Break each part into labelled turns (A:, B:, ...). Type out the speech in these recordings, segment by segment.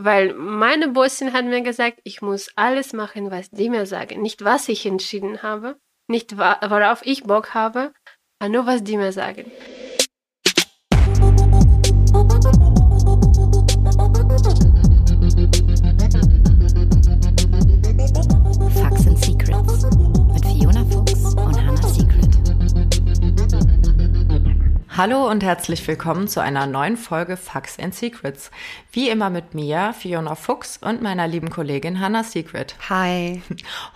A: Weil meine Bossin hat mir gesagt, ich muss alles machen, was die mir sagen. Nicht was ich entschieden habe, nicht worauf ich Bock habe, aber nur was die mir sagen.
B: Hallo und herzlich willkommen zu einer neuen Folge Facts and Secrets. Wie immer mit mir, Fiona Fuchs und meiner lieben Kollegin Hannah Secret.
C: Hi.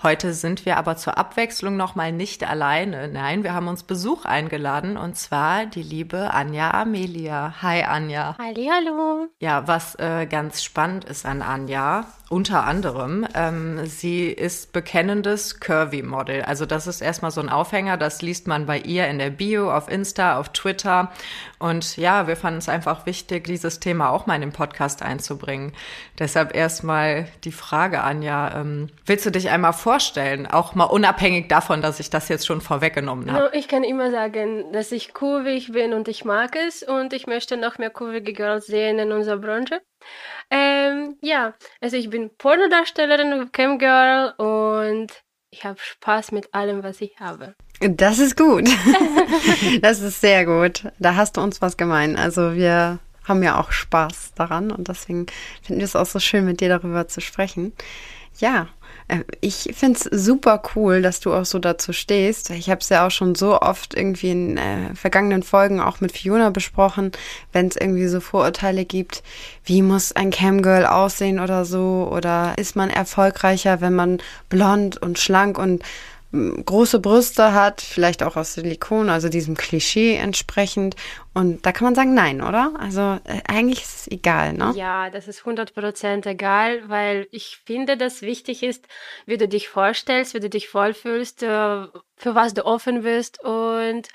B: Heute sind wir aber zur Abwechslung nochmal nicht alleine. Nein, wir haben uns Besuch eingeladen und zwar die liebe Anja Amelia. Hi Anja.
A: Hallo.
B: Ja, was äh, ganz spannend ist an Anja, unter anderem, ähm, sie ist bekennendes Curvy-Model. Also das ist erstmal so ein Aufhänger, das liest man bei ihr in der Bio, auf Insta, auf Twitter. Und ja, wir fanden es einfach wichtig, dieses Thema auch mal in den Podcast einzubringen. Deshalb erstmal die Frage, Anja, ähm, willst du dich einmal vorstellen, auch mal unabhängig davon, dass ich das jetzt schon vorweggenommen habe?
A: Ich kann immer sagen, dass ich kurvig bin und ich mag es und ich möchte noch mehr kurvige Girls sehen in unserer Branche. Ja, also ich bin Pornodarstellerin, Camgirl und ich habe Spaß mit allem, was ich habe.
C: Das ist gut. das ist sehr gut. Da hast du uns was gemeint. Also wir haben ja auch Spaß daran und deswegen finden wir es auch so schön, mit dir darüber zu sprechen. Ja, ich finde es super cool, dass du auch so dazu stehst. Ich habe es ja auch schon so oft irgendwie in äh, vergangenen Folgen auch mit Fiona besprochen, wenn es irgendwie so Vorurteile gibt, wie muss ein Camgirl aussehen oder so, oder ist man erfolgreicher, wenn man blond und schlank und große Brüste hat, vielleicht auch aus Silikon, also diesem Klischee entsprechend. Und da kann man sagen, nein, oder? Also äh, eigentlich ist es egal, ne?
A: Ja, das ist 100% egal, weil ich finde, dass wichtig ist, wie du dich vorstellst, wie du dich wohlfühlst, äh, für was du offen bist und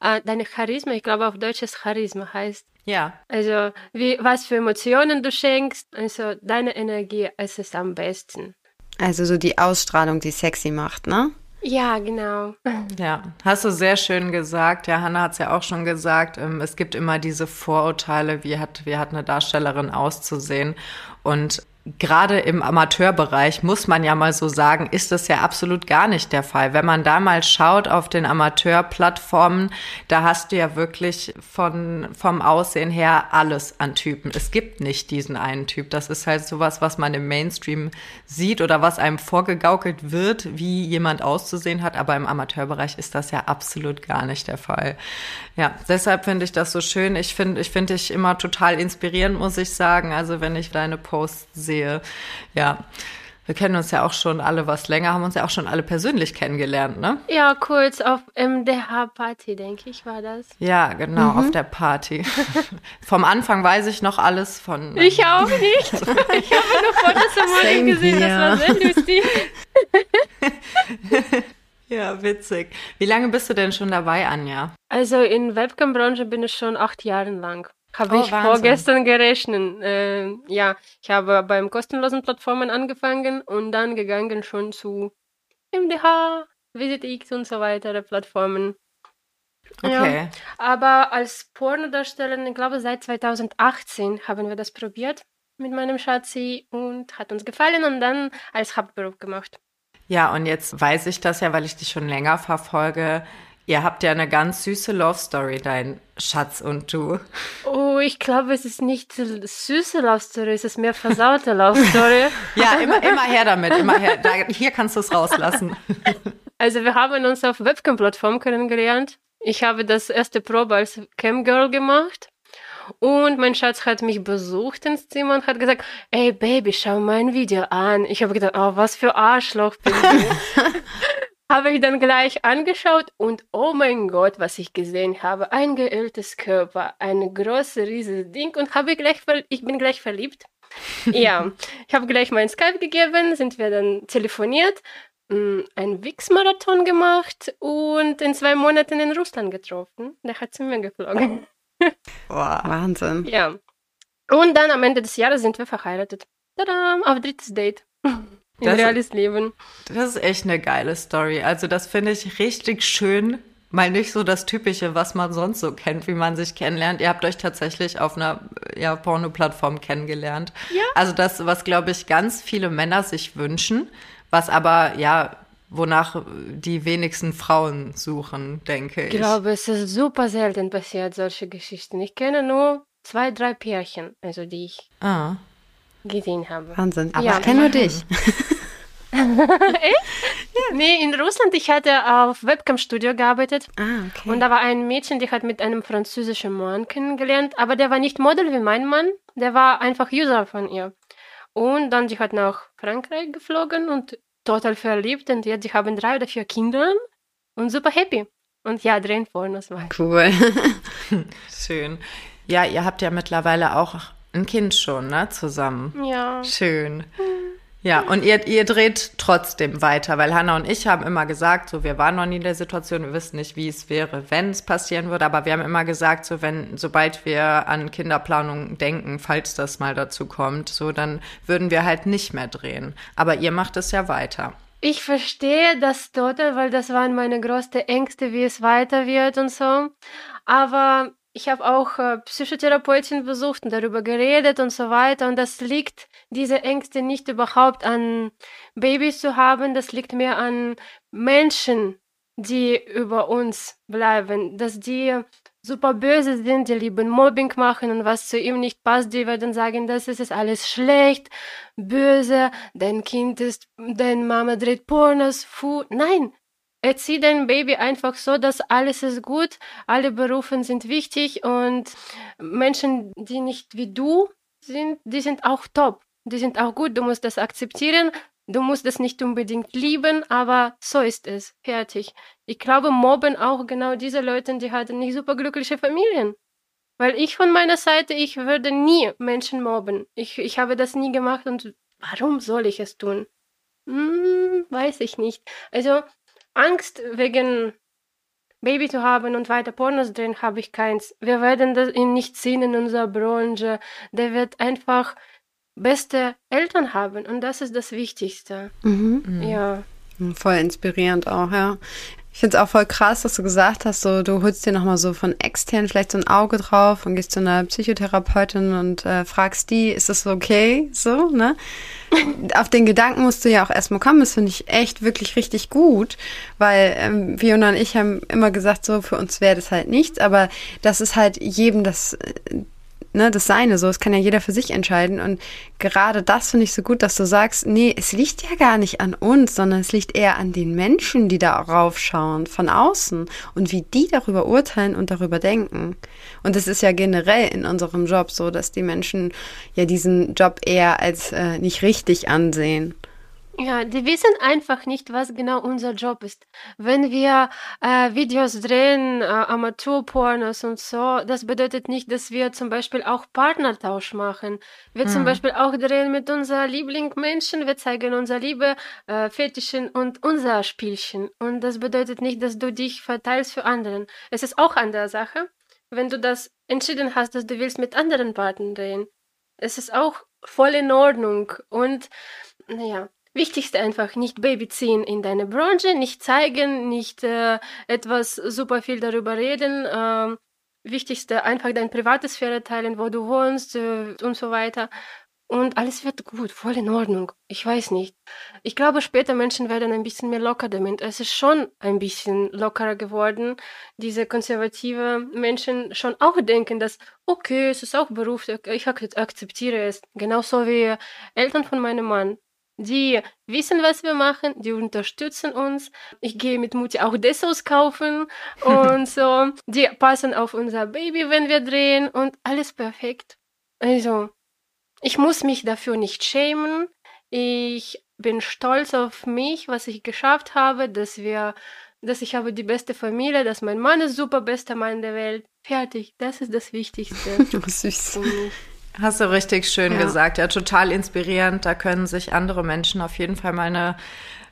A: äh, deine Charisma, ich glaube auf Deutsch ist Charisma heißt.
B: Ja.
A: Also wie, was für Emotionen du schenkst, also deine Energie ist es am besten.
C: Also so die Ausstrahlung, die sexy macht, ne?
A: Ja, genau.
B: Ja, hast du sehr schön gesagt. Ja, Hanna hat es ja auch schon gesagt. Ähm, es gibt immer diese Vorurteile, wie hat, wie hat eine Darstellerin auszusehen. Und gerade im Amateurbereich muss man ja mal so sagen, ist das ja absolut gar nicht der Fall. Wenn man da mal schaut auf den Amateurplattformen, da hast du ja wirklich von, vom Aussehen her alles an Typen. Es gibt nicht diesen einen Typ. Das ist halt sowas, was man im Mainstream sieht oder was einem vorgegaukelt wird, wie jemand auszusehen hat. Aber im Amateurbereich ist das ja absolut gar nicht der Fall. Ja, deshalb finde ich das so schön. Ich finde, ich finde dich immer total inspirierend, muss ich sagen. Also wenn ich deine Posts sehe, sehe. Ja. Wir kennen uns ja auch schon alle was länger, haben uns ja auch schon alle persönlich kennengelernt, ne?
A: Ja, kurz auf MDH-Party, denke ich, war das.
B: Ja, genau, mhm. auf der Party. Vom Anfang weiß ich noch alles von.
A: Ich ähm, auch nicht. ich habe nur Fotos von Model gesehen, das war sehr lustig.
B: ja, witzig. Wie lange bist du denn schon dabei, Anja?
A: Also in Webcam-Branche bin ich schon acht Jahre lang. Habe oh, ich Wahnsinn. vorgestern gerechnet. Äh, ja, ich habe beim kostenlosen Plattformen angefangen und dann gegangen schon zu MDH, VisitX und so weitere Plattformen. Okay. Ja, aber als Pornodarstellerin, ich glaube seit 2018 haben wir das probiert mit meinem Schatzi und hat uns gefallen und dann als Hauptberuf gemacht.
B: Ja, und jetzt weiß ich das ja, weil ich dich schon länger verfolge. Ihr habt ja eine ganz süße Love Story, dein Schatz und du.
A: Oh, ich glaube, es ist nicht süße Love Story, es ist mehr versaute Love Story.
B: ja, immer, immer her damit, immer her. Da, hier kannst du es rauslassen.
A: also wir haben uns auf Webcam-Plattform kennengelernt. Ich habe das erste Probe als Camgirl gemacht. Und mein Schatz hat mich besucht ins Zimmer und hat gesagt, ey Baby, schau mein Video an. Ich habe gedacht, oh, was für Arschloch bin ich. habe ich dann gleich angeschaut und oh mein Gott, was ich gesehen habe. Ein geöltes Körper, ein großes, riesiges Ding und habe gleich, ich bin gleich verliebt. ja, ich habe gleich meinen Skype gegeben, sind wir dann telefoniert, mm, ein Wix-Marathon gemacht und in zwei Monaten in Russland getroffen. Der hat zu mir geflogen.
C: wow. Wahnsinn.
A: Ja. Und dann am Ende des Jahres sind wir verheiratet. Tada, auf drittes Date. Das, reales Leben.
B: Das ist echt eine geile Story. Also das finde ich richtig schön, mal nicht so das Typische, was man sonst so kennt, wie man sich kennenlernt. Ihr habt euch tatsächlich auf einer ja, Porno-Plattform kennengelernt. Ja. Also das, was, glaube ich, ganz viele Männer sich wünschen, was aber, ja, wonach die wenigsten Frauen suchen, denke ich.
A: Ich glaube, es ist super selten passiert, solche Geschichten. Ich kenne nur zwei, drei Pärchen, also die ich ah. gesehen habe.
C: Wahnsinn. Aber ja. ich kenne nur dich.
A: Echt? Ja. Nee, in Russland, ich hatte auf Webcam-Studio gearbeitet. Ah, okay. Und da war ein Mädchen, die hat mit einem französischen Mann kennengelernt, aber der war nicht Model wie mein Mann, der war einfach User von ihr. Und dann, die hat nach Frankreich geflogen und total verliebt und jetzt, die haben drei oder vier Kinder und super happy. Und ja, drehen Pornos war.
C: Cool.
B: Schön. Ja, ihr habt ja mittlerweile auch ein Kind schon, ne, zusammen.
A: Ja.
B: Schön. Hm. Ja, und ihr, ihr dreht trotzdem weiter, weil Hanna und ich haben immer gesagt, so wir waren noch nie in der Situation, wir wissen nicht, wie es wäre, wenn es passieren würde, aber wir haben immer gesagt, so wenn, sobald wir an Kinderplanung denken, falls das mal dazu kommt, so dann würden wir halt nicht mehr drehen. Aber ihr macht es ja weiter.
A: Ich verstehe das total, weil das waren meine größten Ängste, wie es weiter wird und so. Aber ich habe auch äh, Psychotherapeutin besucht und darüber geredet und so weiter. Und das liegt, diese Ängste nicht überhaupt an Babys zu haben, das liegt mehr an Menschen, die über uns bleiben, dass die super böse sind, die lieben Mobbing machen und was zu ihm nicht passt, die werden sagen, das ist alles schlecht, böse, dein Kind ist, deine Mama dreht Pornos, fu. Nein, Erzieh dein Baby einfach so, dass alles ist gut, alle Berufe sind wichtig und Menschen, die nicht wie du sind, die sind auch top. Die sind auch gut, du musst das akzeptieren. Du musst es nicht unbedingt lieben, aber so ist es. Fertig. Ich glaube, mobben auch genau diese Leute, die hatten nicht super glückliche Familien. Weil ich von meiner Seite, ich würde nie Menschen mobben. Ich, ich habe das nie gemacht und warum soll ich es tun? Hm, weiß ich nicht. Also Angst wegen Baby zu haben und weiter Pornos drehen habe ich keins. Wir werden das ihn nicht sehen in unserer Branche. Der wird einfach beste Eltern haben und das ist das Wichtigste. Mhm. mhm. Ja.
C: Voll inspirierend auch, ja. Ich finde es auch voll krass, dass du gesagt hast, so du holst dir nochmal so von extern vielleicht so ein Auge drauf und gehst zu einer Psychotherapeutin und äh, fragst die, ist das okay? So, ne? Auf den Gedanken musst du ja auch erstmal kommen. Das finde ich echt wirklich richtig gut, weil ähm, Fiona und ich haben immer gesagt, so für uns wäre das halt nichts, aber das ist halt jedem das ne, das Seine so. Es kann ja jeder für sich entscheiden. Und gerade das finde ich so gut, dass du sagst, nee, es liegt ja gar nicht an uns, sondern es liegt eher an den Menschen, die darauf schauen, von außen und wie die darüber urteilen und darüber denken. Und es ist ja generell in unserem Job so, dass die Menschen ja diesen Job eher als äh, nicht richtig ansehen.
A: Ja, die wissen einfach nicht, was genau unser Job ist. Wenn wir äh, Videos drehen, äh, Amateurpornos und so, das bedeutet nicht, dass wir zum Beispiel auch Partnertausch machen. Wir hm. zum Beispiel auch drehen mit unser Lieblingsmenschen, wir zeigen unser Liebe, äh, Fetischen und unser Spielchen. Und das bedeutet nicht, dass du dich verteilst für anderen. Es ist auch eine Sache, wenn du das entschieden hast, dass du willst mit anderen Partnern drehen. Es ist auch voll in Ordnung. Und naja, Wichtigste einfach nicht Babyziehen in deine Branche, nicht zeigen, nicht äh, etwas super viel darüber reden. Äh, wichtigste einfach deine private Sphäre teilen, wo du wohnst äh, und so weiter. Und alles wird gut, voll in Ordnung. Ich weiß nicht. Ich glaube, später Menschen werden ein bisschen mehr locker damit. Es ist schon ein bisschen lockerer geworden. Diese konservative Menschen schon auch denken, dass, okay, es ist auch Beruf, ich akzeptiere es. Genauso wie Eltern von meinem Mann die wissen, was wir machen, die unterstützen uns. Ich gehe mit Mutti auch Dessos kaufen und so. Die passen auf unser Baby, wenn wir drehen und alles perfekt. Also, ich muss mich dafür nicht schämen. Ich bin stolz auf mich, was ich geschafft habe, dass wir, dass ich habe die beste Familie, dass mein Mann ist super bester Mann der Welt. Fertig. Das ist das Wichtigste.
C: Süß.
B: Hast du richtig schön ja. gesagt. Ja, total inspirierend. Da können sich andere Menschen auf jeden Fall mal eine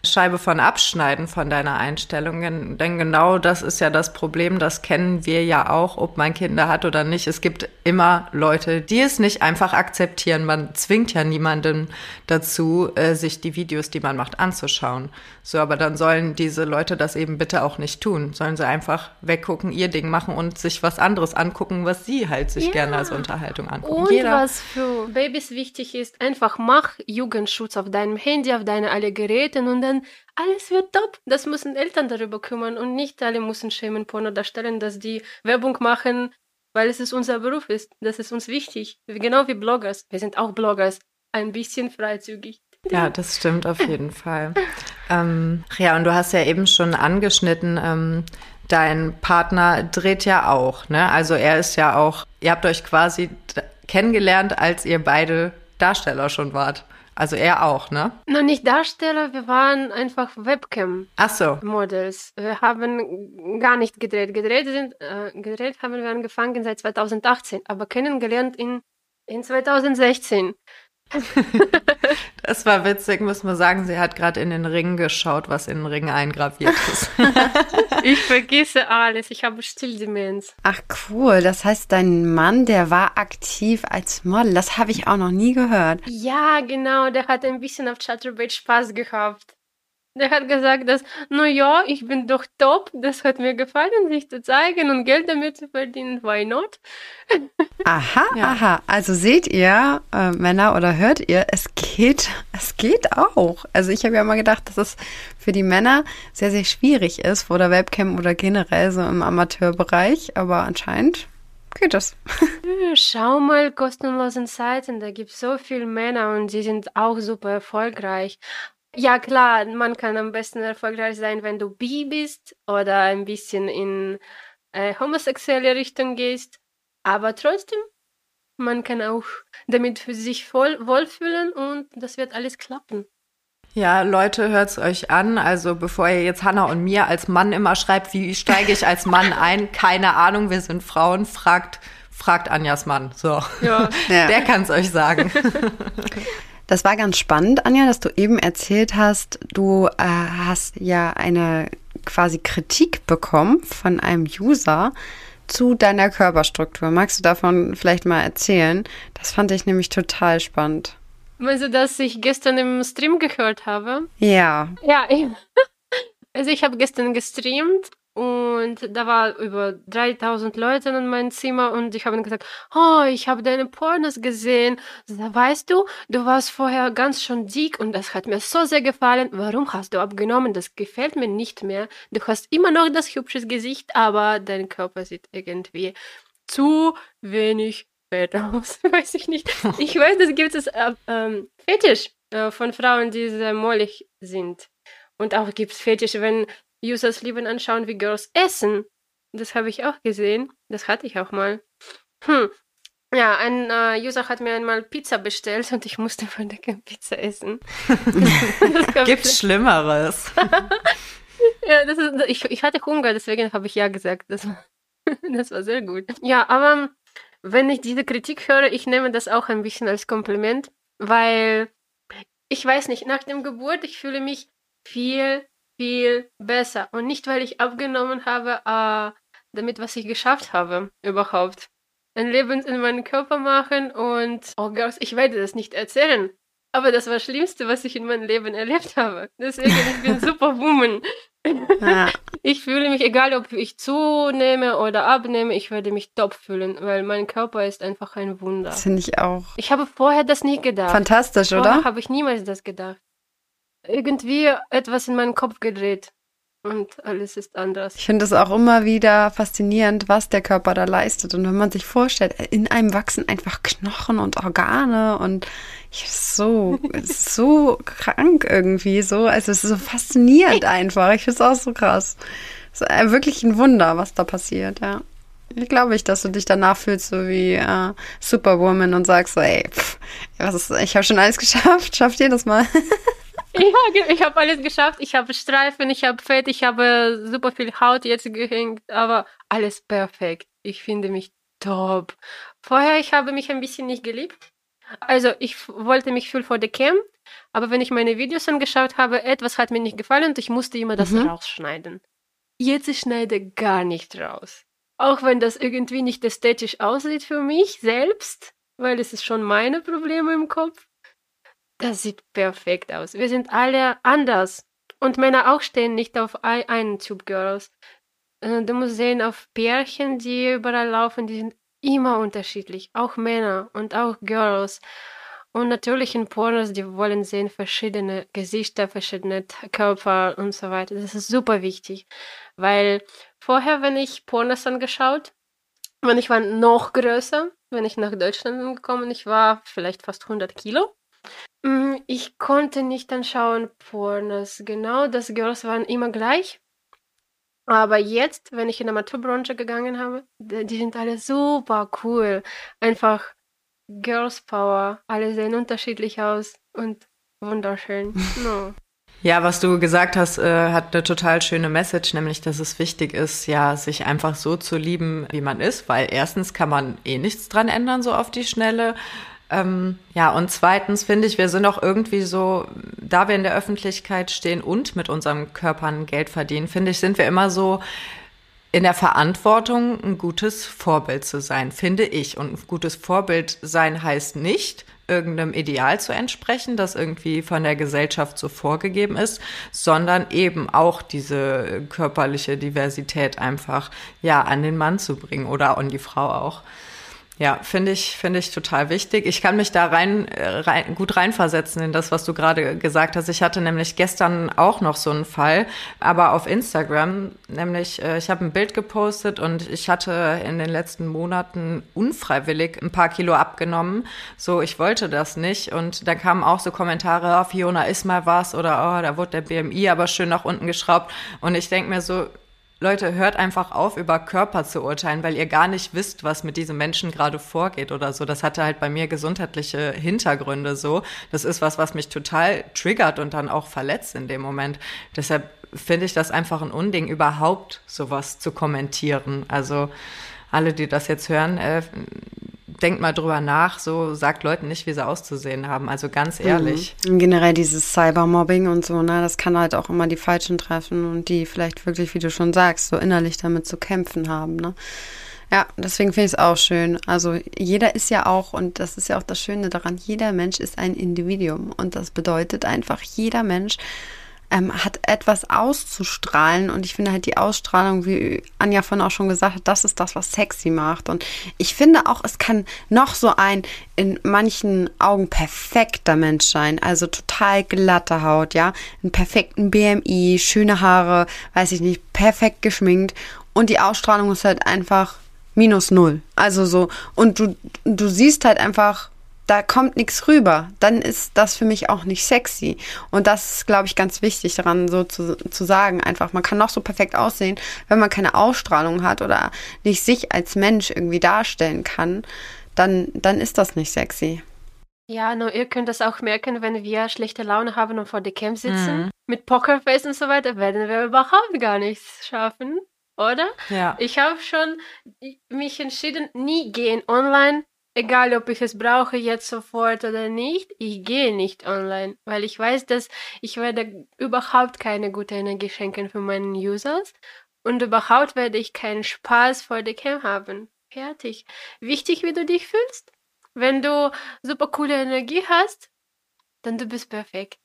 B: Scheibe von abschneiden von deiner Einstellung. Denn genau das ist ja das Problem, das kennen wir ja auch, ob man Kinder hat oder nicht. Es gibt immer Leute, die es nicht einfach akzeptieren. Man zwingt ja niemanden dazu, äh, sich die Videos, die man macht, anzuschauen. So, aber dann sollen diese Leute das eben bitte auch nicht tun. Sollen sie einfach weggucken, ihr Ding machen und sich was anderes angucken, was sie halt sich ja. gerne als Unterhaltung angucken.
A: Und Jeder. was für Babys wichtig ist, einfach mach Jugendschutz auf deinem Handy, auf deine alle Geräte und dann alles wird top. Das müssen Eltern darüber kümmern und nicht alle müssen schämen Porno darstellen, dass die Werbung machen, weil es ist unser Beruf ist. Das ist uns wichtig. Genau wie Bloggers. Wir sind auch Bloggers. Ein bisschen freizügig.
B: Ja, das stimmt auf jeden Fall. Ähm, ja, und du hast ja eben schon angeschnitten, ähm, dein Partner dreht ja auch, ne? Also er ist ja auch, ihr habt euch quasi kennengelernt, als ihr beide Darsteller schon wart. Also er auch, ne?
A: Noch nicht Darsteller, wir waren einfach Webcam-Models.
B: So.
A: Wir haben gar nicht gedreht. Gedreht, sind, äh, gedreht haben wir angefangen seit 2018, aber kennengelernt in, in 2016.
B: das war witzig, muss man sagen. Sie hat gerade in den Ring geschaut, was in den Ring eingraviert ist.
A: ich vergesse alles. Ich habe Stilldemenz.
C: Ach cool. Das heißt, dein Mann, der war aktiv als Model. Das habe ich auch noch nie gehört.
A: Ja, genau. Der hat ein bisschen auf Chatterbait Spaß gehabt. Der hat gesagt, dass, na ja, ich bin doch top, das hat mir gefallen, sich zu zeigen und Geld damit zu verdienen, why not?
C: Aha, ja. aha. Also seht ihr, äh, Männer, oder hört ihr, es geht, es geht auch. Also ich habe ja mal gedacht, dass es für die Männer sehr, sehr schwierig ist, vor der Webcam oder generell so im Amateurbereich, aber anscheinend geht das.
A: Schau mal kostenlosen Seiten, da gibt es so viele Männer und sie sind auch super erfolgreich. Ja, klar, man kann am besten erfolgreich sein, wenn du bi bist oder ein bisschen in äh, homosexuelle Richtung gehst. Aber trotzdem, man kann auch damit für sich voll wohlfühlen und das wird alles klappen.
B: Ja, Leute, hört's euch an. Also bevor ihr jetzt Hannah und mir als Mann immer schreibt, wie steige ich als Mann ein? Keine Ahnung, wir sind Frauen. Fragt, fragt Anjas Mann. So, ja. der kann's euch sagen.
C: Das war ganz spannend, Anja, dass du eben erzählt hast, du äh, hast ja eine quasi Kritik bekommen von einem User zu deiner Körperstruktur. Magst du davon vielleicht mal erzählen? Das fand ich nämlich total spannend.
A: Meinst du, dass ich gestern im Stream gehört habe?
C: Ja.
A: Ja, ich, also ich habe gestern gestreamt und da war über 3000 Leute in meinem Zimmer und ich habe gesagt, oh, ich habe deine Pornos gesehen. Weißt du, du warst vorher ganz schon dick und das hat mir so sehr gefallen. Warum hast du abgenommen? Das gefällt mir nicht mehr. Du hast immer noch das hübsche Gesicht, aber dein Körper sieht irgendwie zu wenig fett aus. weiß ich nicht. Ich weiß, das gibt es äh, ähm, Fetisch äh, von Frauen, die sehr mollig sind. Und auch gibt es Fetisch, wenn Users lieben anschauen, wie Girls essen. Das habe ich auch gesehen. Das hatte ich auch mal. Hm. Ja, ein äh, User hat mir einmal Pizza bestellt und ich musste von der Pizza essen.
B: Gibt's Schlimmeres?
A: ja, das ist, ich, ich hatte Hunger, deswegen habe ich ja gesagt. Das war, das war sehr gut. Ja, aber wenn ich diese Kritik höre, ich nehme das auch ein bisschen als Kompliment, weil ich weiß nicht, nach dem Geburt, ich fühle mich viel viel besser. Und nicht, weil ich abgenommen habe, äh, damit, was ich geschafft habe, überhaupt. Ein Leben in meinen Körper machen und, oh Gott, ich werde das nicht erzählen. Aber das war das Schlimmste, was ich in meinem Leben erlebt habe. Deswegen, ich bin Superwoman. Ja. Ich fühle mich, egal ob ich zunehme oder abnehme, ich werde mich top fühlen, weil mein Körper ist einfach ein Wunder.
C: Das finde ich auch.
A: Ich habe vorher das nie gedacht.
C: Fantastisch,
A: vorher
C: oder?
A: habe ich niemals das gedacht irgendwie etwas in meinen Kopf gedreht. Und alles ist anders.
C: Ich finde es auch immer wieder faszinierend, was der Körper da leistet. Und wenn man sich vorstellt, in einem wachsen einfach Knochen und Organe und ich so, so krank irgendwie, so, also es ist so faszinierend einfach. Ich finde es auch so krass. Es ist wirklich ein Wunder, was da passiert, ja. Ich glaube ich, dass du dich danach fühlst, so wie äh, Superwoman und sagst so, ey, pff, was ist, ich habe schon alles geschafft, schafft ihr das mal?
A: Ja, ich habe alles geschafft. Ich habe Streifen, ich habe Fett, ich habe super viel Haut jetzt gehängt, aber alles perfekt. Ich finde mich top. Vorher, ich habe mich ein bisschen nicht geliebt. Also, ich wollte mich viel vor der Cam, Aber wenn ich meine Videos angeschaut habe, etwas hat mir nicht gefallen und ich musste immer das
C: Mhm.
A: rausschneiden. Jetzt ich schneide gar nicht raus. Auch wenn das irgendwie nicht ästhetisch aussieht für mich selbst, weil es ist schon meine Probleme im Kopf. Das sieht perfekt aus. Wir sind alle anders. Und Männer auch stehen nicht auf ei- einen Tube Girls. Äh, Du musst sehen, auf Pärchen, die überall laufen, die sind immer unterschiedlich. Auch Männer und auch Girls. Und natürlich in Pornos, die wollen sehen verschiedene Gesichter, verschiedene Körper und so weiter. Das ist super wichtig. Weil vorher, wenn ich Pornos angeschaut, wenn ich war noch größer, wenn ich nach Deutschland gekommen, ich war vielleicht fast 100 Kilo. Mm, Ich konnte nicht anschauen Pornos. Genau, das Girls waren immer gleich. Aber jetzt, wenn ich in der Amaturbranche gegangen habe, die die sind alle super cool. Einfach Girls Power. Alle sehen unterschiedlich aus und wunderschön. No.
B: Ja, was du gesagt hast, äh, hat eine total schöne Message, nämlich, dass es wichtig ist, ja, sich einfach so zu lieben, wie man ist, weil erstens kann man eh nichts dran ändern, so auf die Schnelle. Ähm, ja, und zweitens finde ich, wir sind auch irgendwie so, da wir in der Öffentlichkeit stehen und mit unseren Körpern Geld verdienen, finde ich, sind wir immer so in der Verantwortung, ein gutes Vorbild zu sein, finde ich. Und ein gutes Vorbild sein heißt nicht, irgendeinem Ideal zu entsprechen, das irgendwie von der Gesellschaft so vorgegeben ist, sondern eben auch diese körperliche Diversität einfach, ja, an den Mann zu bringen oder an die Frau auch. Ja, finde ich, finde ich total wichtig. Ich kann mich da rein, äh, rein, gut reinversetzen in das, was du gerade gesagt hast. Ich hatte nämlich gestern auch noch so einen Fall, aber auf Instagram, nämlich, äh, ich habe ein Bild gepostet und ich hatte in den letzten Monaten unfreiwillig ein paar Kilo abgenommen. So, ich wollte das nicht. Und da kamen auch so Kommentare, oh, Fiona, ist mal was oder oh, da wurde der BMI aber schön nach unten geschraubt. Und ich denke mir so, Leute, hört einfach auf, über Körper zu urteilen, weil ihr gar nicht wisst, was mit diesem Menschen gerade vorgeht oder so. Das hatte halt bei mir gesundheitliche Hintergründe so. Das ist was, was mich total triggert und dann auch verletzt in dem Moment. Deshalb finde ich das einfach ein Unding, überhaupt sowas zu kommentieren. Also alle, die das jetzt hören, äh, denkt mal drüber nach, so sagt Leuten nicht, wie sie auszusehen haben. Also ganz ehrlich.
C: Mhm. Generell dieses Cybermobbing und so, ne, das kann halt auch immer die Falschen treffen und die vielleicht wirklich, wie du schon sagst, so innerlich damit zu kämpfen haben, ne. Ja, deswegen finde ich es auch schön. Also jeder ist ja auch, und das ist ja auch das Schöne daran, jeder Mensch ist ein Individuum. Und das bedeutet einfach, jeder Mensch ähm, hat etwas auszustrahlen. Und ich finde halt die Ausstrahlung, wie Anja von auch schon gesagt hat, das ist das, was sexy macht. Und ich finde auch, es kann noch so ein in manchen Augen perfekter Mensch sein. Also total glatte Haut, ja. Einen perfekten BMI, schöne Haare, weiß ich nicht, perfekt geschminkt. Und die Ausstrahlung ist halt einfach minus null. Also so, und du, du siehst halt einfach, da kommt nichts rüber, dann ist das für mich auch nicht sexy. Und das ist, glaube ich, ganz wichtig daran, so zu, zu sagen. Einfach, man kann noch so perfekt aussehen, wenn man keine Ausstrahlung hat oder nicht sich als Mensch irgendwie darstellen kann, dann, dann ist das nicht sexy.
A: Ja, nur ihr könnt das auch merken, wenn wir schlechte Laune haben und vor der Cam sitzen, mit Pokerface und so weiter, werden wir überhaupt gar nichts schaffen, oder?
B: Ja.
A: Ich habe schon mich entschieden, nie gehen online, egal ob ich es brauche jetzt sofort oder nicht. Ich gehe nicht online, weil ich weiß, dass ich werde überhaupt keine gute Energie schenken für meinen Users und überhaupt werde ich keinen Spaß vor der Cam haben. Fertig. Wichtig, wie du dich fühlst. Wenn du super coole Energie hast, dann du bist perfekt.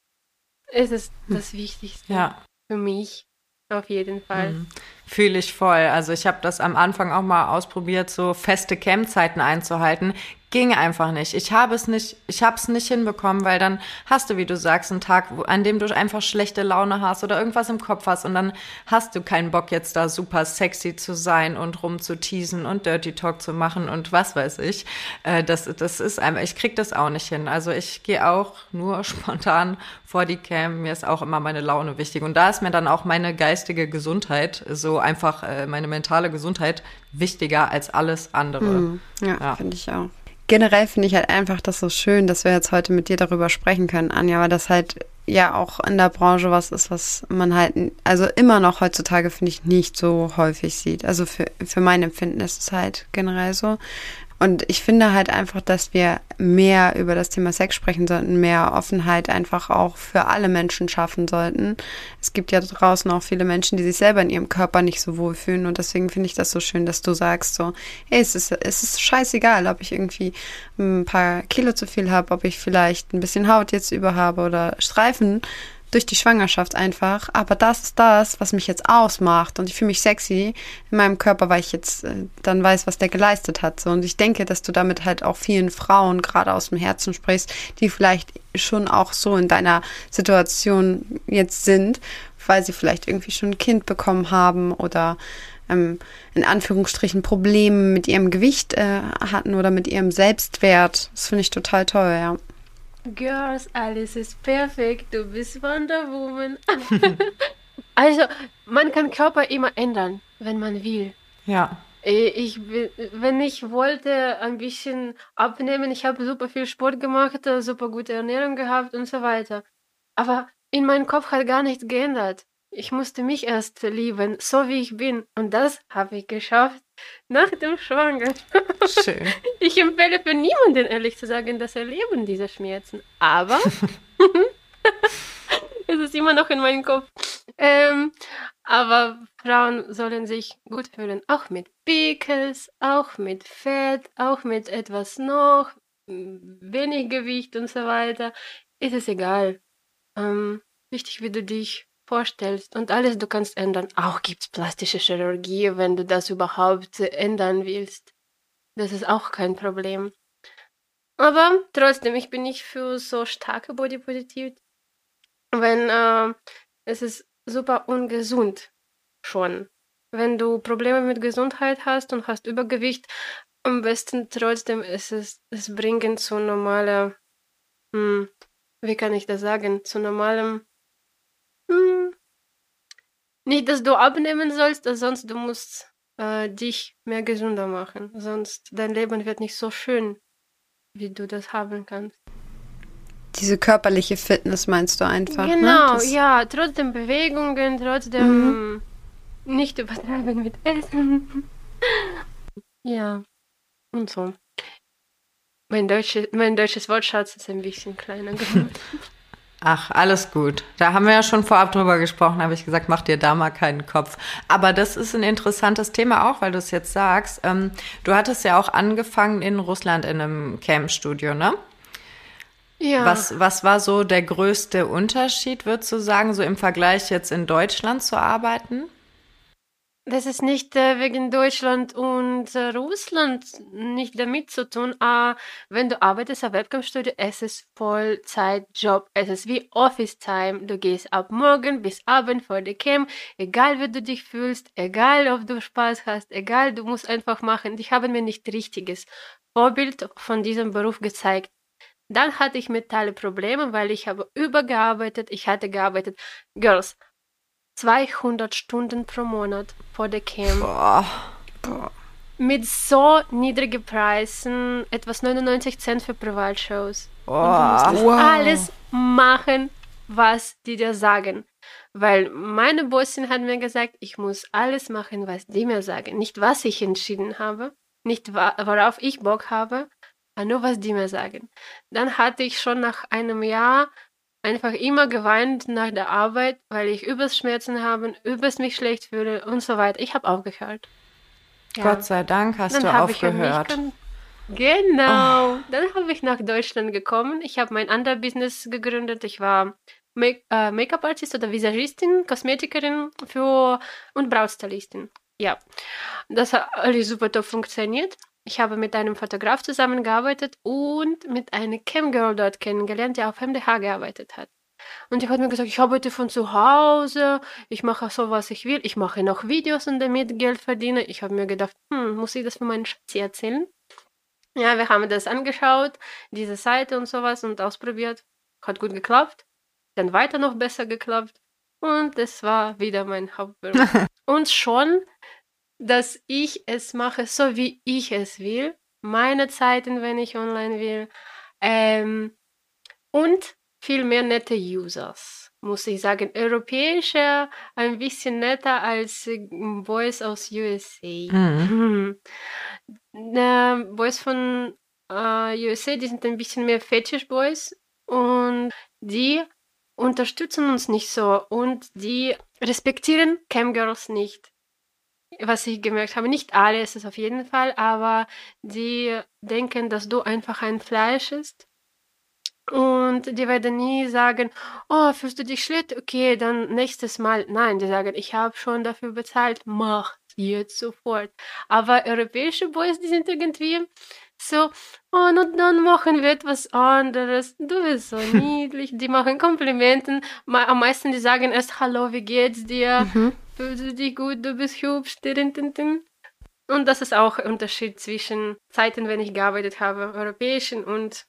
A: Es ist das Wichtigste
B: Ja.
A: für mich. Auf jeden Fall.
B: Mhm. Fühle ich voll. Also ich habe das am Anfang auch mal ausprobiert, so feste Campzeiten einzuhalten. Ging einfach nicht. Ich habe es nicht, ich habe es nicht hinbekommen, weil dann hast du, wie du sagst, einen Tag, an dem du einfach schlechte Laune hast oder irgendwas im Kopf hast und dann hast du keinen Bock jetzt da super sexy zu sein und rumzuteasen und Dirty Talk zu machen und was weiß ich. Äh, das, das ist einfach, ich krieg das auch nicht hin. Also ich gehe auch nur spontan vor die Cam. Mir ist auch immer meine Laune wichtig und da ist mir dann auch meine geistige Gesundheit, so einfach äh, meine mentale Gesundheit wichtiger als alles andere.
C: Mhm. Ja,
B: Ja.
C: finde ich auch. Generell finde ich halt einfach das so schön, dass wir jetzt heute mit dir darüber sprechen können, Anja, weil das halt ja auch in der Branche was ist, was man halt, also immer noch heutzutage, finde ich, nicht so häufig sieht. Also für, für mein Empfinden ist es halt generell so. Und ich finde halt einfach, dass wir mehr über das Thema Sex sprechen sollten, mehr Offenheit einfach auch für alle Menschen schaffen sollten. Es gibt ja draußen auch viele Menschen, die sich selber in ihrem Körper nicht so wohlfühlen. Und deswegen finde ich das so schön, dass du sagst so, hey, es ist, es ist scheißegal, ob ich irgendwie ein paar Kilo zu viel habe, ob ich vielleicht ein bisschen Haut jetzt über habe oder Streifen durch die Schwangerschaft einfach. Aber das ist das, was mich jetzt ausmacht. Und ich fühle mich sexy in meinem Körper, weil ich jetzt äh, dann weiß, was der geleistet hat. Und ich denke, dass du damit halt auch vielen Frauen gerade aus dem Herzen sprichst, die vielleicht schon auch so in deiner Situation jetzt sind, weil sie vielleicht irgendwie schon ein Kind bekommen haben oder ähm, in Anführungsstrichen Probleme mit ihrem Gewicht äh, hatten oder mit ihrem Selbstwert. Das finde ich total toll, ja.
A: Girls, alles ist perfekt, du bist Wonder Woman. also, man kann Körper immer ändern, wenn man will.
B: Ja.
A: Äh, ich, wenn ich wollte ein bisschen abnehmen, ich habe super viel Sport gemacht, äh, super gute Ernährung gehabt und so weiter. Aber in meinem Kopf hat gar nichts geändert. Ich musste mich erst lieben, so wie ich bin. Und das habe ich geschafft nach dem Schwangerschaft. Schön. Ich empfehle für niemanden, ehrlich zu sagen, das Erleben dieser Schmerzen. Aber es ist immer noch in meinem Kopf. Ähm, aber Frauen sollen sich gut fühlen. Auch mit Pickles, auch mit Fett, auch mit etwas noch, wenig Gewicht und so weiter. Ist es egal. Ähm, wichtig, wie du dich vorstellst und alles du kannst ändern. Auch gibt's plastische Chirurgie, wenn du das überhaupt ändern willst. Das ist auch kein Problem. Aber trotzdem, ich bin nicht für so starke Body wenn äh, es ist super ungesund schon. Wenn du Probleme mit Gesundheit hast und hast Übergewicht, am besten trotzdem ist es, es bringen zu normaler, hm, wie kann ich das sagen, zu normalem. Nicht, dass du abnehmen sollst, sonst du musst äh, dich mehr gesünder machen. Sonst dein Leben wird nicht so schön, wie du das haben kannst.
C: Diese körperliche Fitness meinst du einfach?
A: Ne? Genau, ne? ja, trotzdem Bewegungen, trotzdem mhm. nicht übertreiben mit Essen. ja, und so. Mein, Deutsche, mein deutsches Wortschatz ist ein bisschen kleiner geworden.
B: Ach, alles gut. Da haben wir ja schon vorab drüber gesprochen, habe ich gesagt, mach dir da mal keinen Kopf. Aber das ist ein interessantes Thema auch, weil du es jetzt sagst. Ähm, du hattest ja auch angefangen in Russland in einem Campstudio, ne? Ja. Was, was war so der größte Unterschied, würdest du sagen, so im Vergleich jetzt in Deutschland zu arbeiten?
A: Das ist nicht äh, wegen Deutschland und äh, Russland nicht damit zu tun. Äh, wenn du arbeitest auf Webcam-Studio, es ist Vollzeitjob. Es ist wie Office-Time. Du gehst ab morgen bis Abend vor der Cam, egal wie du dich fühlst, egal ob du Spaß hast, egal, du musst einfach machen. Ich habe mir nicht richtiges Vorbild von diesem Beruf gezeigt. Dann hatte ich mentale Probleme, weil ich habe übergearbeitet. Ich hatte gearbeitet. Girls, 200 Stunden pro Monat vor der Cam. Boah. Boah. Mit so niedrigen Preisen, etwas 99 Cent für Privatshows. Boah. Und du wow. alles machen, was die dir sagen. Weil meine Bossin hat mir gesagt, ich muss alles machen, was die mir sagen. Nicht, was ich entschieden habe, nicht worauf ich Bock habe, aber nur, was die mir sagen. Dann hatte ich schon nach einem Jahr einfach immer geweint nach der Arbeit, weil ich übers Schmerzen habe, übers mich schlecht fühle und so weiter. Ich habe aufgehört.
B: Ja. Gott sei Dank hast Dann du aufgehört.
A: genau. Oh. Dann habe ich nach Deutschland gekommen. Ich habe mein anderes Business gegründet. Ich war äh, Make-up-Artist oder Visagistin, Kosmetikerin für und Brautstylistin. Ja, das hat alles super top funktioniert. Ich habe mit einem Fotograf zusammengearbeitet und mit einer Camgirl dort kennengelernt, die auf MDH gearbeitet hat. Und die hat mir gesagt, ich arbeite von zu Hause, ich mache so, was ich will, ich mache noch Videos und damit Geld verdiene. Ich habe mir gedacht, hm, muss ich das für meinen Schatz erzählen? Ja, wir haben das angeschaut, diese Seite und sowas und ausprobiert. Hat gut geklappt. Dann weiter noch besser geklappt. Und es war wieder mein Hauptberuf. und schon dass ich es mache, so wie ich es will, meine Zeiten, wenn ich online will, ähm, und viel mehr nette Users, muss ich sagen. Europäische, ein bisschen netter als Boys aus USA. Mhm. äh, Boys von äh, USA, die sind ein bisschen mehr Fetish Boys und die unterstützen uns nicht so und die respektieren Camgirls nicht. Was ich gemerkt habe, nicht alle ist es auf jeden Fall, aber die denken, dass du einfach ein Fleisch ist. Und die werden nie sagen, oh, fühlst du dich schlecht? Okay, dann nächstes Mal. Nein, die sagen, ich habe schon dafür bezahlt, mach jetzt sofort. Aber europäische Boys, die sind irgendwie, so, oh, und dann machen wir etwas anderes. Du bist so niedlich. Die machen Komplimenten. Am meisten, die sagen erst, hallo, wie geht's dir? Mhm. Fühlst du dich gut? Du bist hübsch. Und das ist auch ein Unterschied zwischen Zeiten, wenn ich gearbeitet habe, europäischen und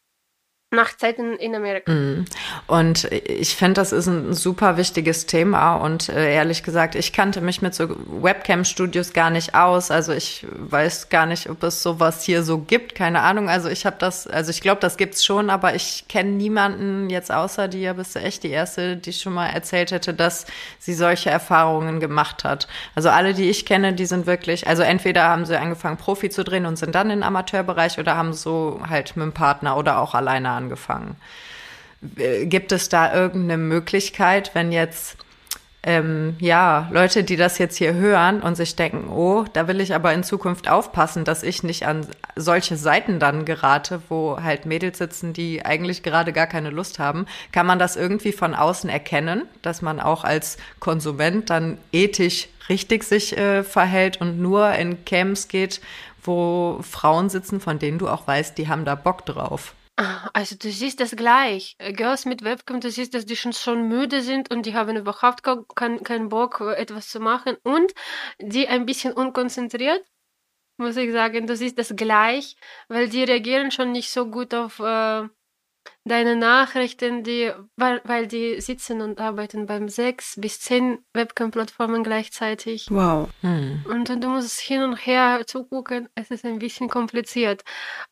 A: Nachtzeiten in Amerika.
B: Mm. Und ich finde, das ist ein super wichtiges Thema. Und äh, ehrlich gesagt, ich kannte mich mit so Webcam-Studios gar nicht aus. Also ich weiß gar nicht, ob es sowas hier so gibt. Keine Ahnung. Also ich habe das, also ich glaube, das gibt's schon, aber ich kenne niemanden jetzt außer dir. Bist du echt die erste, die schon mal erzählt hätte, dass sie solche Erfahrungen gemacht hat. Also alle, die ich kenne, die sind wirklich, also entweder haben sie angefangen, Profi zu drehen und sind dann im Amateurbereich oder haben so halt mit dem Partner oder auch alleine angefangen. Äh, gibt es da irgendeine Möglichkeit, wenn jetzt ähm, ja, Leute, die das jetzt hier hören und sich denken, oh, da will ich aber in Zukunft aufpassen, dass ich nicht an solche Seiten dann gerate, wo halt Mädels sitzen, die eigentlich gerade gar keine Lust haben. Kann man das irgendwie von außen erkennen, dass man auch als Konsument dann ethisch richtig sich äh, verhält und nur in Camps geht, wo Frauen sitzen, von denen du auch weißt, die haben da Bock drauf?
A: Ah, also du siehst das gleich. Äh, Girls mit Webcam, du siehst, dass die schon schon müde sind und die haben überhaupt keinen kein Bock, etwas zu machen und die ein bisschen unkonzentriert, muss ich sagen. Du siehst das gleich, weil die reagieren schon nicht so gut auf äh, deine Nachrichten, die, weil, weil die sitzen und arbeiten beim sechs bis zehn Webcam-Plattformen gleichzeitig.
C: Wow.
A: Hm. Und, und du musst hin und her zugucken. Es ist ein bisschen kompliziert.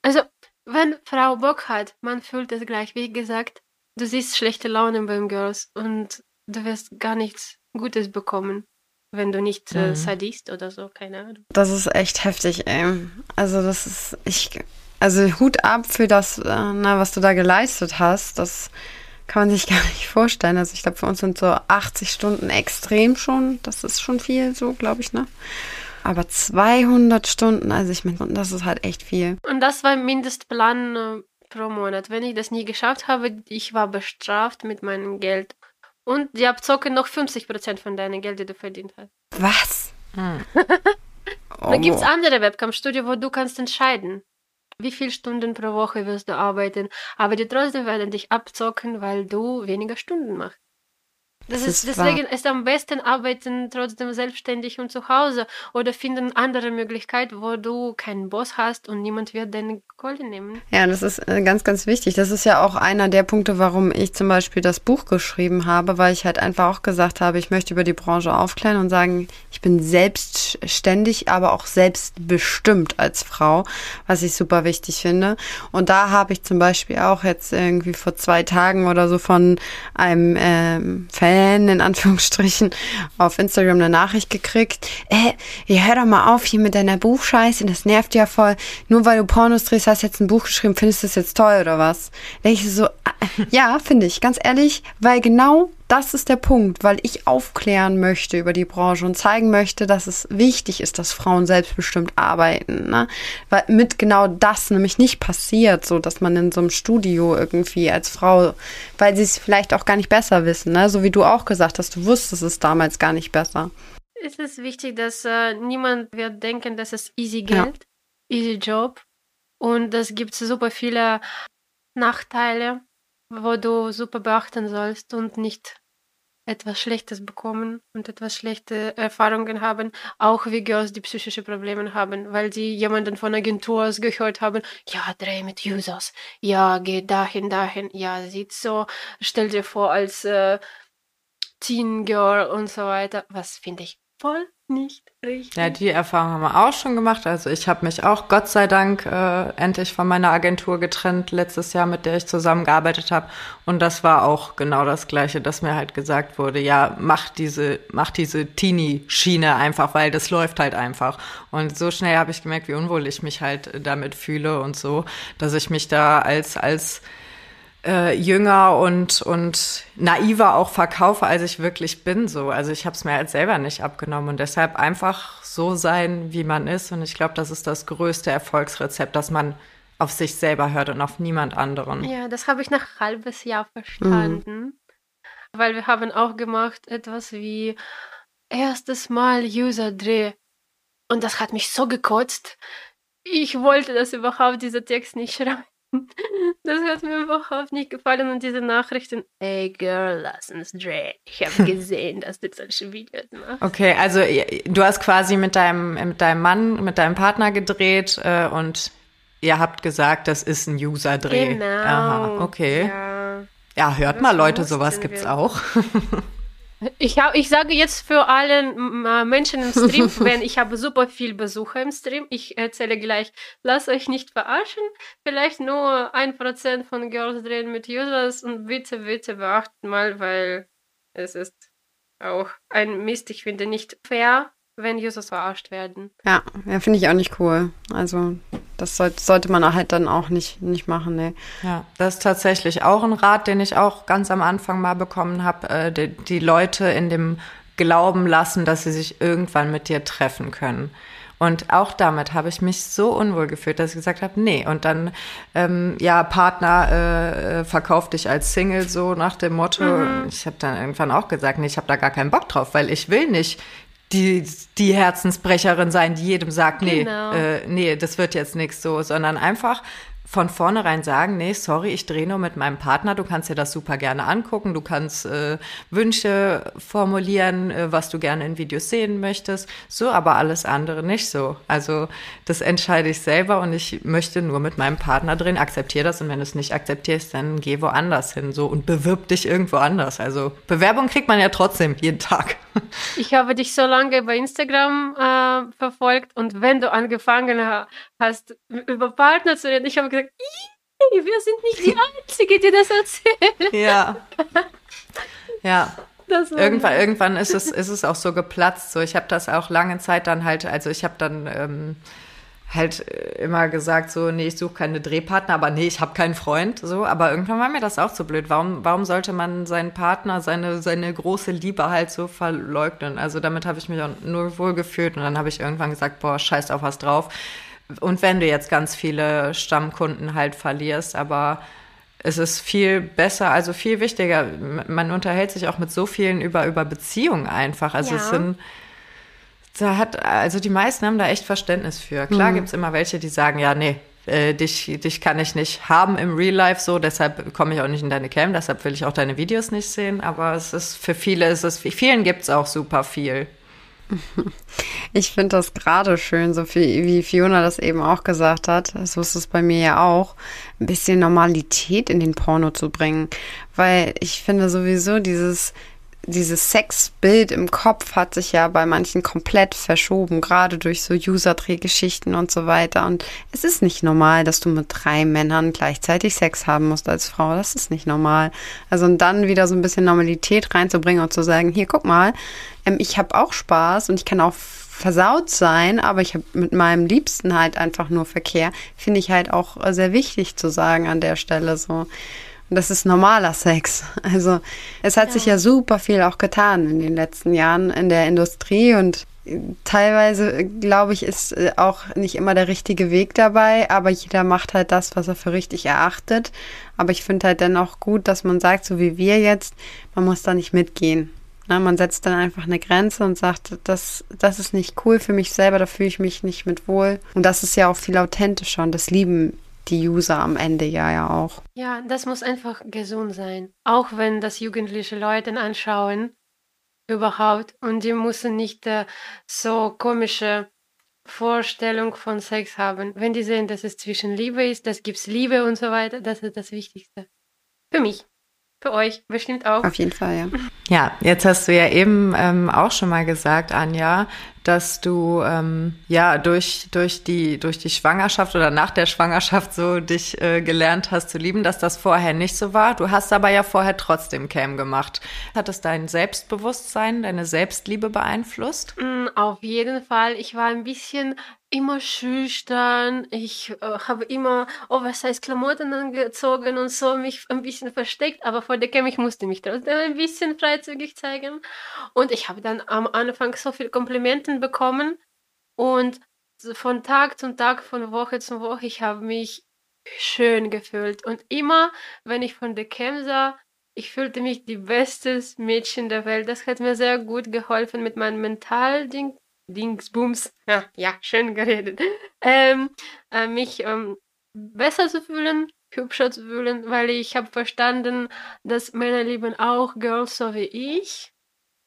A: Also wenn Frau Bock hat, man fühlt es gleich. Wie gesagt, du siehst schlechte Laune beim Girls und du wirst gar nichts Gutes bekommen, wenn du nicht äh, mhm. sadist oder so, keine Ahnung.
C: Das ist echt heftig, ey. Also das ist, ich, also Hut ab für das, äh, na, was du da geleistet hast. Das kann man sich gar nicht vorstellen. Also ich glaube, für uns sind so 80 Stunden extrem schon. Das ist schon viel, so glaube ich, ne? Aber 200 Stunden, also ich meine, das ist halt echt viel.
A: Und das war Mindestplan äh, pro Monat. Wenn ich das nie geschafft habe, ich war bestraft mit meinem Geld. Und die abzocken noch 50% von deinem Geld, die du verdient hast.
C: Was? Hm.
A: oh. Da gibt es andere Webcam-Studio, wo du kannst entscheiden, wie viele Stunden pro Woche wirst du arbeiten. Aber die trotzdem werden dich abzocken, weil du weniger Stunden machst. Das, ist, deswegen wahr. ist am besten arbeiten trotzdem selbstständig und zu Hause oder finden andere Möglichkeiten, wo du keinen Boss hast und niemand wird deine Kohle nehmen.
C: Ja, das ist äh, ganz, ganz wichtig. Das ist ja auch einer der Punkte, warum ich zum Beispiel das Buch geschrieben habe, weil ich halt einfach auch gesagt habe, ich möchte über die Branche aufklären und sagen, ich bin selbstständig, aber auch selbstbestimmt als Frau, was ich super wichtig finde. Und da habe ich zum Beispiel auch jetzt irgendwie vor zwei Tagen oder so von einem ähm, Fan Fan in Anführungsstrichen auf Instagram eine Nachricht gekriegt. Äh, hör doch mal auf hier mit deiner Buchscheiße, das nervt ja voll. Nur weil du Pornos drehst, hast jetzt ein Buch geschrieben, findest du das jetzt toll oder was? Da ich so, äh, ja, finde ich, ganz ehrlich, weil genau das ist der Punkt, weil ich aufklären möchte über die Branche und zeigen möchte, dass es wichtig ist, dass Frauen selbstbestimmt arbeiten. Ne? Weil mit genau das nämlich nicht passiert, so dass man in so einem Studio irgendwie als Frau, weil sie es vielleicht auch gar nicht besser wissen, ne? so wie du auch gesagt hast, du wusstest es damals gar nicht besser.
A: Es ist wichtig, dass äh, niemand wird denken, dass es easy Geld, ja. easy Job und es gibt super viele Nachteile wo du super beachten sollst und nicht etwas Schlechtes bekommen und etwas schlechte Erfahrungen haben, auch wie Girls, die psychische Probleme haben, weil sie jemanden von Agentur aus gehört haben, ja, dreh mit Users, ja, geh dahin, dahin, ja, sieht so, stell dir vor als äh, Teen Girl und so weiter, was finde ich voll nicht richtig.
B: Ja, die Erfahrung haben wir auch schon gemacht. Also ich habe mich auch Gott sei Dank äh, endlich von meiner Agentur getrennt letztes Jahr, mit der ich zusammengearbeitet habe. Und das war auch genau das Gleiche, dass mir halt gesagt wurde, ja, mach diese, mach diese Teenie-Schiene einfach, weil das läuft halt einfach. Und so schnell habe ich gemerkt, wie unwohl ich mich halt damit fühle und so, dass ich mich da als als äh, jünger und, und naiver auch verkaufe, als ich wirklich bin. So. Also ich habe es mir halt selber nicht abgenommen und deshalb einfach so sein, wie man ist. Und ich glaube, das ist das größte Erfolgsrezept, dass man auf sich selber hört und auf niemand anderen.
A: Ja, das habe ich nach halbes Jahr verstanden. Mhm. Weil wir haben auch gemacht etwas wie erstes Mal User-Dreh. Und das hat mich so gekotzt. Ich wollte das überhaupt, dieser Text nicht schreiben. Das hat mir überhaupt nicht gefallen und diese Nachrichten, ey Girl, lass uns drehen. Ich habe gesehen, dass du solche Videos machst.
B: Okay, also du hast quasi mit deinem, mit deinem Mann, mit deinem Partner gedreht äh, und ihr habt gesagt, das ist ein User-Dreh.
A: Genau. Aha,
B: okay. Ja, ja hört das mal Leute, sowas gibt's wir. auch.
A: Ich, hab, ich sage jetzt für alle äh, Menschen im Stream, wenn ich habe super viel Besucher im Stream, ich erzähle gleich, lasst euch nicht verarschen, vielleicht nur ein Prozent von Girls drehen mit Users und bitte, bitte beachtet mal, weil es ist auch ein Mist, ich finde nicht fair, wenn Users verarscht werden.
C: Ja, ja finde ich auch nicht cool. Also das sollte, sollte man halt dann auch nicht, nicht machen, ne.
B: Ja, das ist tatsächlich auch ein Rat, den ich auch ganz am Anfang mal bekommen habe, äh, die, die Leute in dem Glauben lassen, dass sie sich irgendwann mit dir treffen können. Und auch damit habe ich mich so unwohl gefühlt, dass ich gesagt habe, nee. Und dann, ähm, ja, Partner äh, äh verkauf dich als Single so nach dem Motto. Mhm. Ich habe dann irgendwann auch gesagt, nee, ich habe da gar keinen Bock drauf, weil ich will nicht die, die Herzensbrecherin sein, die jedem sagt, nee, genau. äh, nee, das wird jetzt nichts so, sondern einfach von vornherein sagen, nee, sorry, ich drehe nur mit meinem Partner, du kannst dir das super gerne angucken, du kannst äh, Wünsche formulieren, äh, was du gerne in Videos sehen möchtest, so, aber alles andere nicht so. Also das entscheide ich selber und ich möchte nur mit meinem Partner drehen, akzeptiere das und wenn du es nicht akzeptierst, dann geh woanders hin so und bewirb dich irgendwo anders. Also Bewerbung kriegt man ja trotzdem jeden Tag.
A: Ich habe dich so lange bei Instagram äh, verfolgt und wenn du angefangen hast, über Partner zu reden, ich habe gesagt, wir sind nicht die Einzige, die das erzählen.
B: Ja. Ja. Irgendwann, irgendwann ist es, ist es auch so geplatzt. So, ich habe das auch lange Zeit dann halt, also ich habe dann ähm, halt äh, immer gesagt, so, nee, ich suche keine Drehpartner, aber nee, ich habe keinen Freund, so, aber irgendwann war mir das auch zu blöd. Warum, warum sollte man seinen Partner, seine, seine große Liebe halt so verleugnen? Also damit habe ich mich auch nur wohl gefühlt und dann habe ich irgendwann gesagt, boah, scheiß auf was drauf. Und wenn du jetzt ganz viele Stammkunden halt verlierst, aber es ist viel besser, also viel wichtiger. Man unterhält sich auch mit so vielen über, über Beziehungen einfach. Also ja. es sind, da hat, also die meisten haben da echt Verständnis für. Klar mhm. gibt's immer welche, die sagen, ja, nee, äh, dich, dich kann ich nicht haben im Real Life so, deshalb komme ich auch nicht in deine Cam, deshalb will ich auch deine Videos nicht sehen. Aber es ist für viele, es ist, vielen gibt's auch super viel.
C: Ich finde das gerade schön, so viel, wie Fiona das eben auch gesagt hat, so ist es bei mir ja auch, ein bisschen Normalität in den Porno zu bringen. Weil ich finde sowieso dieses, dieses Sexbild im Kopf hat sich ja bei manchen komplett verschoben, gerade durch so User-Drehgeschichten und so weiter. Und es ist nicht normal, dass du mit drei Männern gleichzeitig Sex haben musst als Frau. Das ist nicht normal. Also und dann wieder so ein bisschen Normalität reinzubringen und zu sagen, hier, guck mal, ähm, ich habe auch Spaß und ich kann auch versaut sein, aber ich habe mit meinem Liebsten halt einfach nur Verkehr, finde ich halt auch sehr wichtig zu sagen an der Stelle so. Das ist normaler Sex. Also es hat ja. sich ja super viel auch getan in den letzten Jahren in der Industrie und teilweise, glaube ich, ist äh, auch nicht immer der richtige Weg dabei, aber jeder macht halt das, was er für richtig erachtet. Aber ich finde halt dann auch gut, dass man sagt, so wie wir jetzt, man muss da nicht mitgehen. Na, man setzt dann einfach eine Grenze und sagt, das, das ist nicht cool für mich selber, da fühle ich mich nicht mit wohl. Und das ist ja auch viel authentischer und das lieben die User am Ende ja ja auch.
A: Ja, das muss einfach gesund sein. Auch wenn das jugendliche Leute anschauen, überhaupt. Und die müssen nicht äh, so komische Vorstellung von Sex haben. Wenn die sehen, dass es zwischen Liebe ist, das gibt's Liebe und so weiter, das ist das Wichtigste. Für mich Für euch bestimmt auch.
C: Auf jeden Fall, ja.
B: Ja, jetzt hast du ja eben ähm, auch schon mal gesagt, Anja, dass du ähm, ja durch durch die durch die Schwangerschaft oder nach der Schwangerschaft so dich äh, gelernt hast zu lieben, dass das vorher nicht so war. Du hast aber ja vorher trotzdem Cam gemacht. Hat es dein Selbstbewusstsein, deine Selbstliebe beeinflusst?
A: Mm, auf jeden Fall. Ich war ein bisschen immer schüchtern. Ich äh, habe immer Oversize-Klamotten angezogen und so mich ein bisschen versteckt, aber vor der Cam, ich musste mich trotzdem ein bisschen freizügig zeigen. Und ich habe dann am Anfang so viele Komplimenten bekommen und von Tag zu Tag, von Woche zu Woche, ich habe mich schön gefühlt. Und immer, wenn ich von der Cam sah, ich fühlte mich die bestes Mädchen der Welt. Das hat mir sehr gut geholfen mit meinem Mentalding Dingsbums, ja, ja, schön geredet, ähm, äh, mich ähm, besser zu fühlen, hübscher zu fühlen, weil ich habe verstanden, dass Männer lieben auch Girls so wie ich,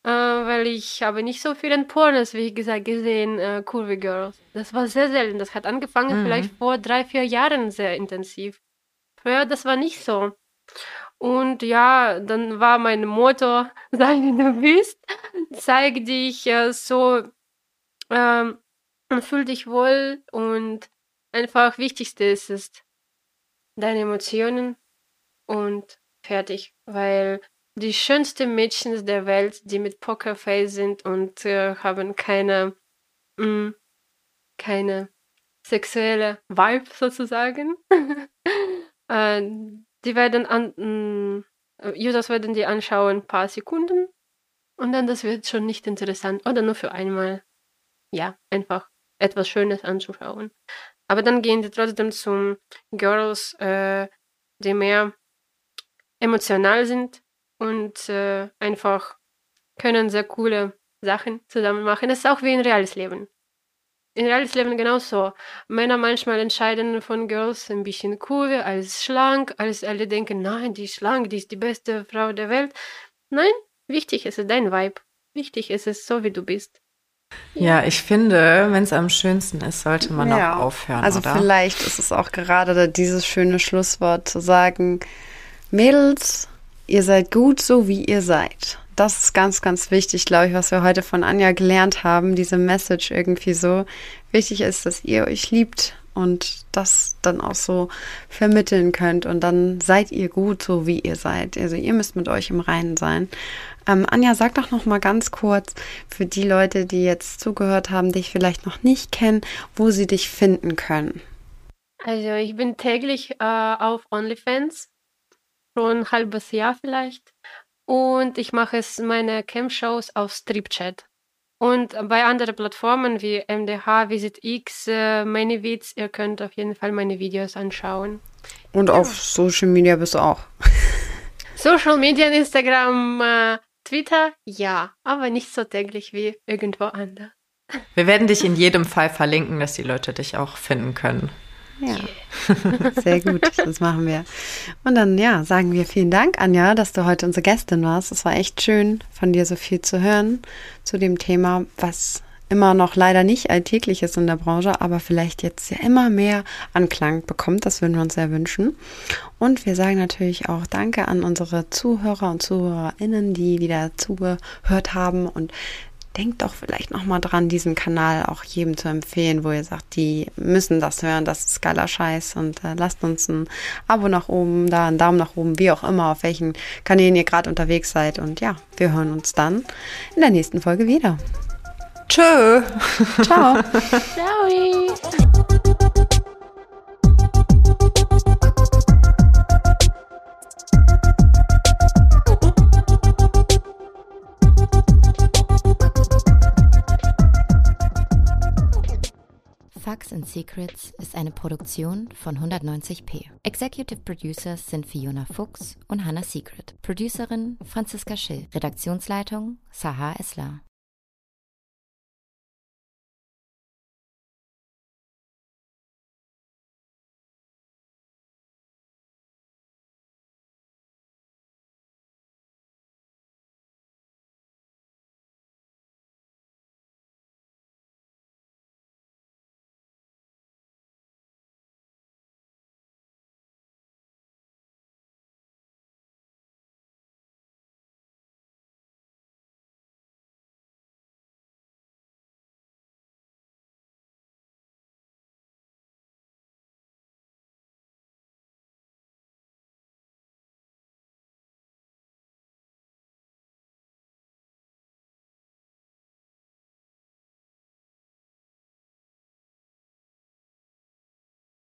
A: äh, weil ich habe nicht so viele Pornos, wie gesagt, gesehen, äh, Curvy Girls. Das war sehr selten. Das hat angefangen mhm. vielleicht vor drei, vier Jahren sehr intensiv. Früher, das war nicht so. Und ja, dann war mein Motto, sei wie du bist, zeig dich äh, so ähm, und fühl dich wohl und einfach wichtigste ist es deine Emotionen und fertig, weil die schönsten Mädchen der Welt, die mit Pokerface sind und äh, haben keine mh, mm, keine sexuelle Vibe sozusagen. äh, die werden an mh, mm, Users werden die anschauen ein paar Sekunden und dann das wird schon nicht interessant oder nur für einmal ja, einfach etwas Schönes anzuschauen. Aber dann gehen die trotzdem zum Girls, äh, die mehr emotional sind und äh, einfach können sehr coole Sachen zusammen machen. Das ist auch wie in reales Leben. In reales Leben genauso. Männer manchmal entscheiden von Girls ein bisschen cool, als schlank, als alle denken, nein, die ist schlank, die ist die beste Frau der Welt. Nein, wichtig ist es dein Vibe. Wichtig ist es so, wie du bist.
B: Ja, ich finde, wenn es am schönsten ist, sollte man ja. auch aufhören.
C: Also
B: oder?
C: vielleicht ist es auch gerade dieses schöne Schlusswort zu sagen, Mädels, ihr seid gut so, wie ihr seid. Das ist ganz, ganz wichtig, glaube ich, was wir heute von Anja gelernt haben, diese Message irgendwie so. Wichtig ist, dass ihr euch liebt und das dann auch so vermitteln könnt und dann seid ihr gut so wie ihr seid. Also ihr müsst mit euch im Reinen sein. Ähm, Anja, sag doch noch mal ganz kurz für die Leute, die jetzt zugehört haben, dich vielleicht noch nicht kennen, wo sie dich finden können.
A: Also ich bin täglich äh, auf OnlyFans, schon ein halbes Jahr vielleicht. Und ich mache es meine Cam-Shows auf Stripchat. Und bei anderen Plattformen wie MDH, Visit X, äh, ManyVids, ihr könnt auf jeden Fall meine Videos anschauen.
C: Und auf Social Media bist du auch.
A: Social Media, Instagram, äh, Twitter, ja, aber nicht so täglich wie irgendwo anders.
B: Wir werden dich in jedem Fall verlinken, dass die Leute dich auch finden können.
C: Ja, sehr gut, das machen wir. Und dann, ja, sagen wir vielen Dank, Anja, dass du heute unsere Gästin warst. Es war echt schön, von dir so viel zu hören zu dem Thema, was immer noch leider nicht alltäglich ist in der Branche, aber vielleicht jetzt ja immer mehr Anklang bekommt. Das würden wir uns sehr wünschen. Und wir sagen natürlich auch Danke an unsere Zuhörer und Zuhörerinnen, die wieder zugehört haben und denkt doch vielleicht nochmal dran, diesen Kanal auch jedem zu empfehlen, wo ihr sagt, die müssen das hören, das ist geiler Scheiß und äh, lasst uns ein Abo nach oben, da einen Daumen nach oben, wie auch immer, auf welchen Kanälen ihr gerade unterwegs seid und ja, wir hören uns dann in der nächsten Folge wieder.
B: Tschö.
C: Ciao.
A: Ciao.
D: and Secrets ist eine Produktion von 190p. Executive Producers sind Fiona Fuchs und Hannah Secret. Producerin Franziska Schill. Redaktionsleitung Sahar Esler.